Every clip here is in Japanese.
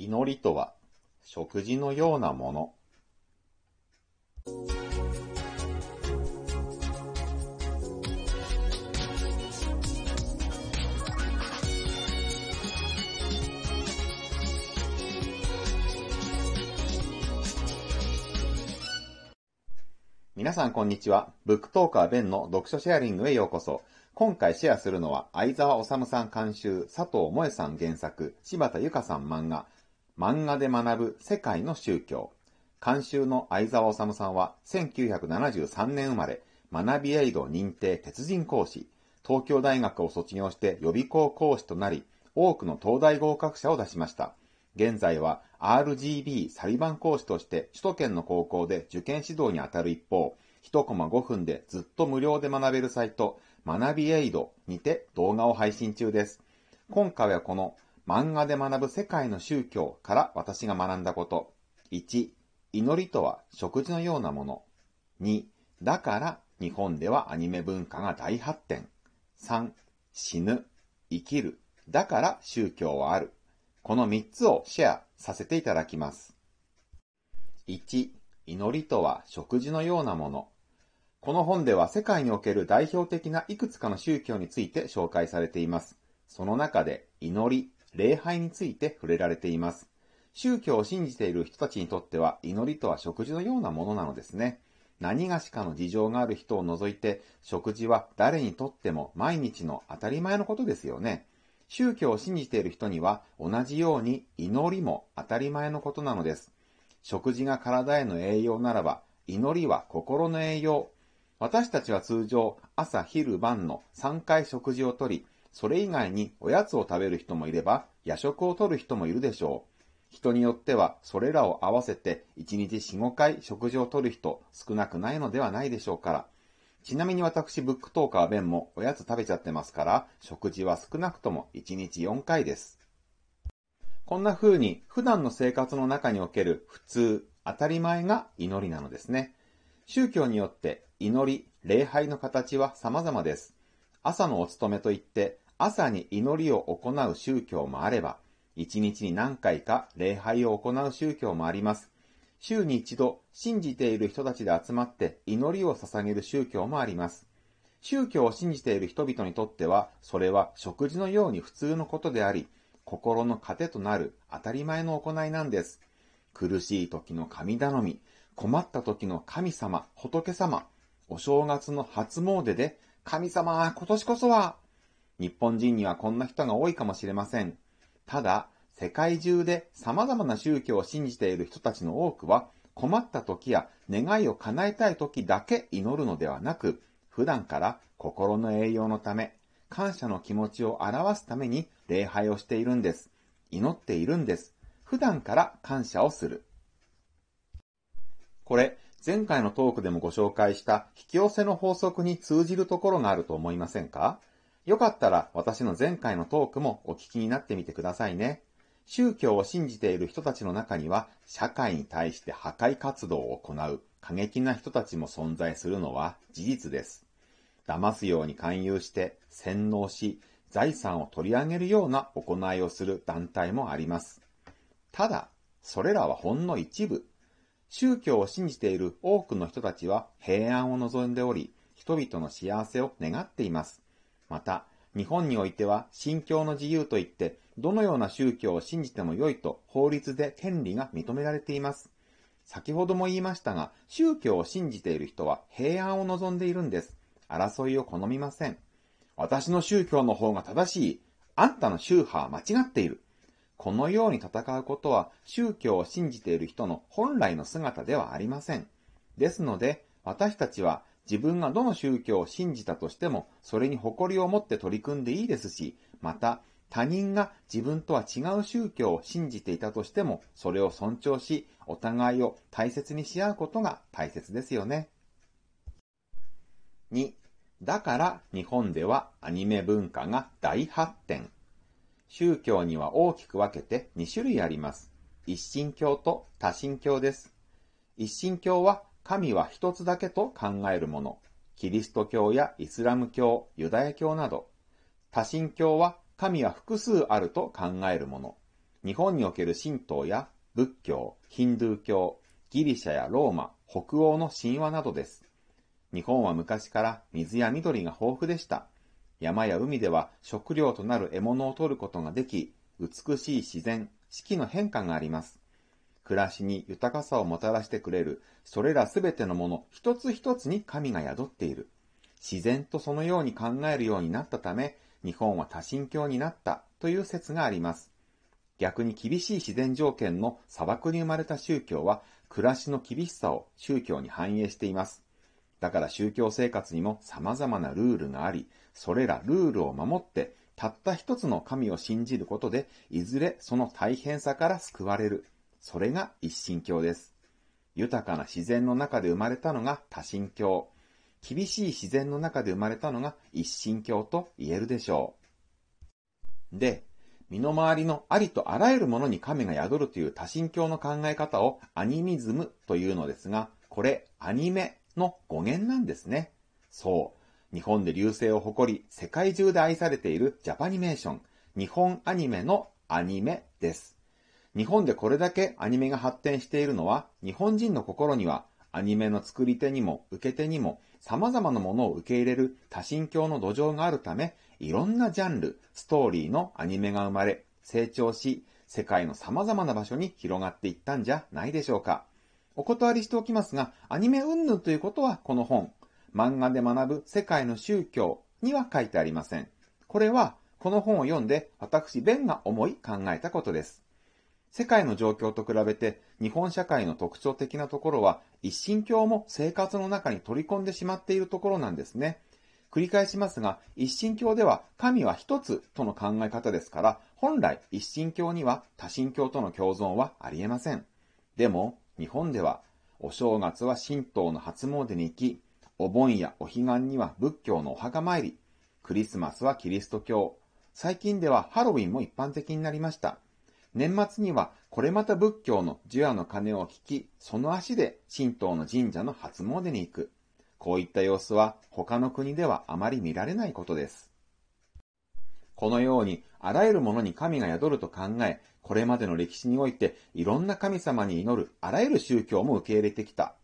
祈りとは、食事のようなもの。皆さんこんにちは。ブックトーカーベンの読書シェアリングへようこそ。今回シェアするのは、相沢治さん監修、佐藤萌さん原作、柴田由香さん漫画、漫画で学ぶ世界の宗教。監修の相沢治さんは、1973年生まれ、学びエイド認定鉄人講師、東京大学を卒業して予備校講師となり、多くの東大合格者を出しました。現在は RGB サリバン講師として首都圏の高校で受験指導に当たる一方、1コマ5分でずっと無料で学べるサイト、学びエイドにて動画を配信中です。今回はこの漫画で学ぶ世界の宗教から私が学んだこと。1、祈りとは食事のようなもの。2、だから日本ではアニメ文化が大発展。3、死ぬ、生きる、だから宗教はある。この3つをシェアさせていただきます。1、祈りとは食事のようなもの。この本では世界における代表的ないくつかの宗教について紹介されています。その中で祈り、礼拝について触れられています。宗教を信じている人たちにとっては祈りとは食事のようなものなのですね。何がしかの事情がある人を除いて食事は誰にとっても毎日の当たり前のことですよね。宗教を信じている人には同じように祈りも当たり前のことなのです。食事が体への栄養ならば、祈りは心の栄養。私たちは通常、朝、昼、晩の3回食事をとり、それ以外におやつを食べる人もいれば、夜食をとる人もいるでしょう。人によっては、それらを合わせて1日4、5回食事をとる人少なくないのではないでしょうから。ちなみに私、ブックトーカー弁もおやつ食べちゃってますから、食事は少なくとも1日4回です。こんな風に普段の生活の中における普通、当たり前が祈りなのですね。宗教によって祈り、礼拝の形は様々です。朝のお勤めといって朝に祈りを行う宗教もあれば、一日に何回か礼拝を行う宗教もあります。週に一度信じている人たちで集まって祈りを捧げる宗教もあります。宗教を信じている人々にとっては、それは食事のように普通のことであり、心の糧となる当たり前の行いなんです。苦しい時の神頼み、困った時の神様、仏様、お正月の初詣で、神様、今年こそは、日本人にはこんな人が多いかもしれません。ただ、世界中で様々な宗教を信じている人たちの多くは、困った時や願いを叶えたい時だけ祈るのではなく、普段から心の栄養のため、感謝の気持ちを表すために礼拝をしているんです。祈っているんです。普段から感謝をする。これ、前回のトークでもご紹介した引き寄せの法則に通じるところがあると思いませんか？よかったら私の前回のトークもお聞きになってみてくださいね。宗教を信じている人たちの中には、社会に対して破壊活動を行う過激な人たちも存在するのは事実です。騙すように勧誘して洗脳し、財産を取り上げるような行いをする団体もあります。ただ、それらはほんの一部。宗教を信じている多くの人たちは平安を望んでおり、人々の幸せを願っています。また、日本においては信教の自由といって、どのような宗教を信じても良いと法律で権利が認められています。先ほども言いましたが、宗教を信じている人は平安を望んでいるんです。争いを好みません。私の宗教の方が正しい。あんたの宗派は間違っている。このように戦うことは宗教を信じている人の本来の姿ではありません。ですので、私たちは自分がどの宗教を信じたとしても、それに誇りを持って取り組んでいいですし、また、他人が自分とは違う宗教を信じていたとしても、それを尊重し、お互いを大切にし合うことが大切ですよね。2. だから日本ではアニメ文化が大発展。宗教には大きく分けて2種類あります。一神教と多神教です。一神教は神は一つだけと考えるもの。キリスト教やイスラム教、ユダヤ教など。多神教は神は複数あると考えるもの。日本における神道や仏教、ヒンドゥー教、ギリシャやローマ、北欧の神話などです。日本は昔から水や緑が豊富でした。山や海では食料となる獲物を取ることができ、美しい自然、四季の変化があります。暮らしに豊かさをもたらしてくれる、それらすべてのもの一つ一つに神が宿っている。自然とそのように考えるようになったため、日本は多神教になったという説があります。逆に厳しい自然条件の砂漠に生まれた宗教は、暮らしの厳しさを宗教に反映しています。だから宗教生活にも様々なルールがあり、それらルールを守って、たった一つの神を信じることで、いずれその大変さから救われる。それが一神教です。豊かな自然の中で生まれたのが多神教。厳しい自然の中で生まれたのが一神教と言えるでしょう。で、身の回りのありとあらゆるものに神が宿るという多神教の考え方をアニミズムというのですが、これアニメの語源なんですね。そう。日本で流星を誇り、世界中で愛されているジャパニメーション、日本アニメのアニメです。日本でこれだけアニメが発展しているのは、日本人の心にはアニメの作り手にも受け手にも様々なものを受け入れる多神教の土壌があるため、いろんなジャンル、ストーリーのアニメが生まれ、成長し、世界の様々な場所に広がっていったんじゃないでしょうか。お断りしておきますが、アニメ云々ということはこの本、漫画で学ぶ世界の宗教には書いてありません。これは、この本を読んで私、ベンが思い考えたことです。世界の状況と比べて日本社会の特徴的なところは一神教も生活の中に取り込んでしまっているところなんですね。繰り返しますが、一神教では神は一つとの考え方ですから、本来一神教には多神教との共存はありえません。でも、日本では、お正月は神道の初詣に行き、お盆やお彼岸には仏教のお墓参り、クリスマスはキリスト教、最近ではハロウィンも一般的になりました。年末にはこれまた仏教の呪夜の鐘を聞き、その足で神道の神社の初詣に行く。こういった様子は他の国ではあまり見られないことです。このようにあらゆるものに神が宿ると考え、これまでの歴史においていろんな神様に祈るあらゆる宗教も受け入れてきた。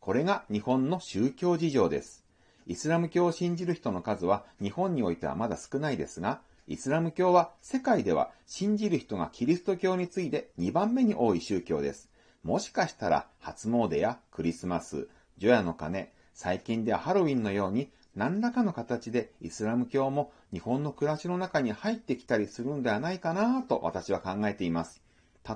これが日本の宗教事情です。イスラム教を信じる人の数は日本においてはまだ少ないですが、イスラム教は世界では信じる人がキリスト教に次いで2番目に多い宗教です。もしかしたら初詣やクリスマス、除夜の鐘、最近ではハロウィンのように何らかの形でイスラム教も日本の暮らしの中に入ってきたりするんではないかなと私は考えています。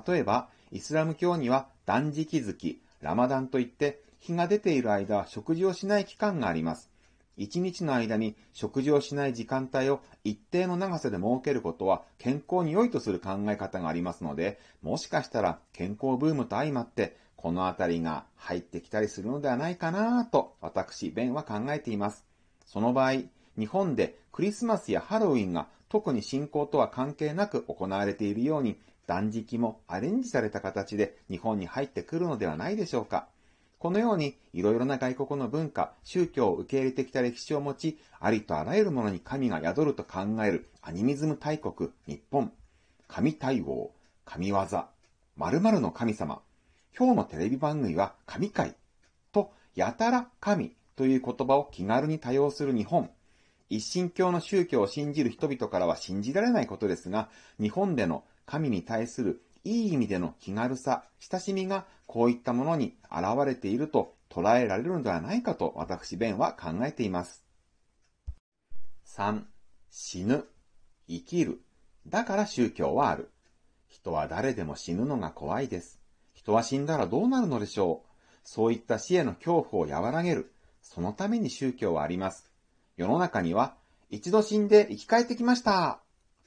例えば、イスラム教には断食月、ラマダンといって日が出ている間は食事をしない期間があります。一日の間に食事をしない時間帯を一定の長さで設けることは健康に良いとする考え方がありますので、もしかしたら健康ブームと相まって、このあたりが入ってきたりするのではないかなと、私、ベンは考えています。その場合、日本でクリスマスやハロウィンが特に信仰とは関係なく行われているように、断食もアレンジされた形で日本に入ってくるのではないでしょうか。このように、いろいろな外国の文化、宗教を受け入れてきた歴史を持ち、ありとあらゆるものに神が宿ると考えるアニミズム大国、日本。神対応、神業、〇〇の神様。今日のテレビ番組は神会。と、やたら神という言葉を気軽に多用する日本。一神教の宗教を信じる人々からは信じられないことですが、日本での神に対するいい意味での気軽さ、親しみがこういったものに現れていると捉えられるのではないかと私、ベンは考えています。3. 死ぬ。生きる。だから宗教はある。人は誰でも死ぬのが怖いです。人は死んだらどうなるのでしょう。そういった死への恐怖を和らげる。そのために宗教はあります。世の中には、一度死んで生き返ってきました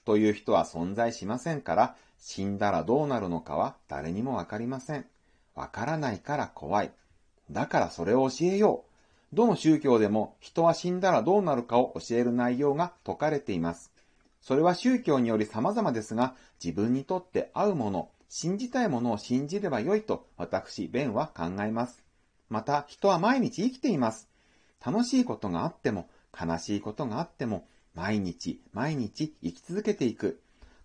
という人は存在しませんから、死んだらどうなるのかは誰にもわかりません。わからないから怖い。だからそれを教えよう。どの宗教でも人は死んだらどうなるかを教える内容が説かれています。それは宗教により様々ですが、自分にとって合うもの、信じたいものを信じればよいと私、ベンは考えます。また、人は毎日生きています。楽しいことがあっても、悲しいことがあっても、毎日毎日生き続けていく。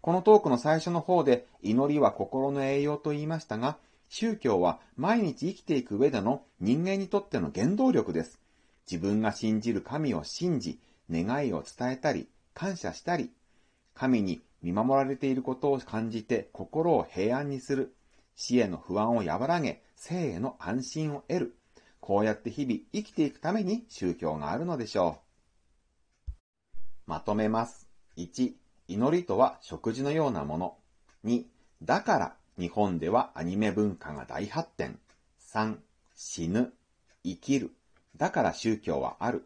このトークの最初の方で祈りは心の栄養と言いましたが、宗教は毎日生きていく上での人間にとっての原動力です。自分が信じる神を信じ、願いを伝えたり、感謝したり、神に見守られていることを感じて心を平安にする。死への不安を和らげ、生への安心を得る。こうやって日々生きていくために宗教があるのでしょう。まとめます。1、祈りとは食事のようなもの。2、だから日本ではアニメ文化が大発展。3、死ぬ、生きる。だから宗教はある。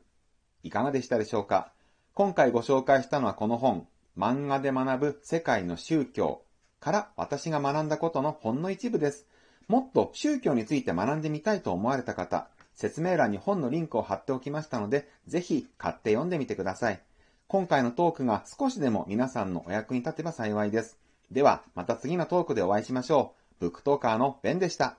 いかがでしたでしょうか？今回ご紹介したのはこの本、漫画で学ぶ世界の宗教から私が学んだことのほんの一部です。もっと宗教について学んでみたいと思われた方、説明欄に本のリンクを貼っておきましたので、ぜひ買って読んでみてください。今回のトークが少しでも皆さんのお役に立てば幸いです。では、また次のトークでお会いしましょう。ブックトーカーのベンでした。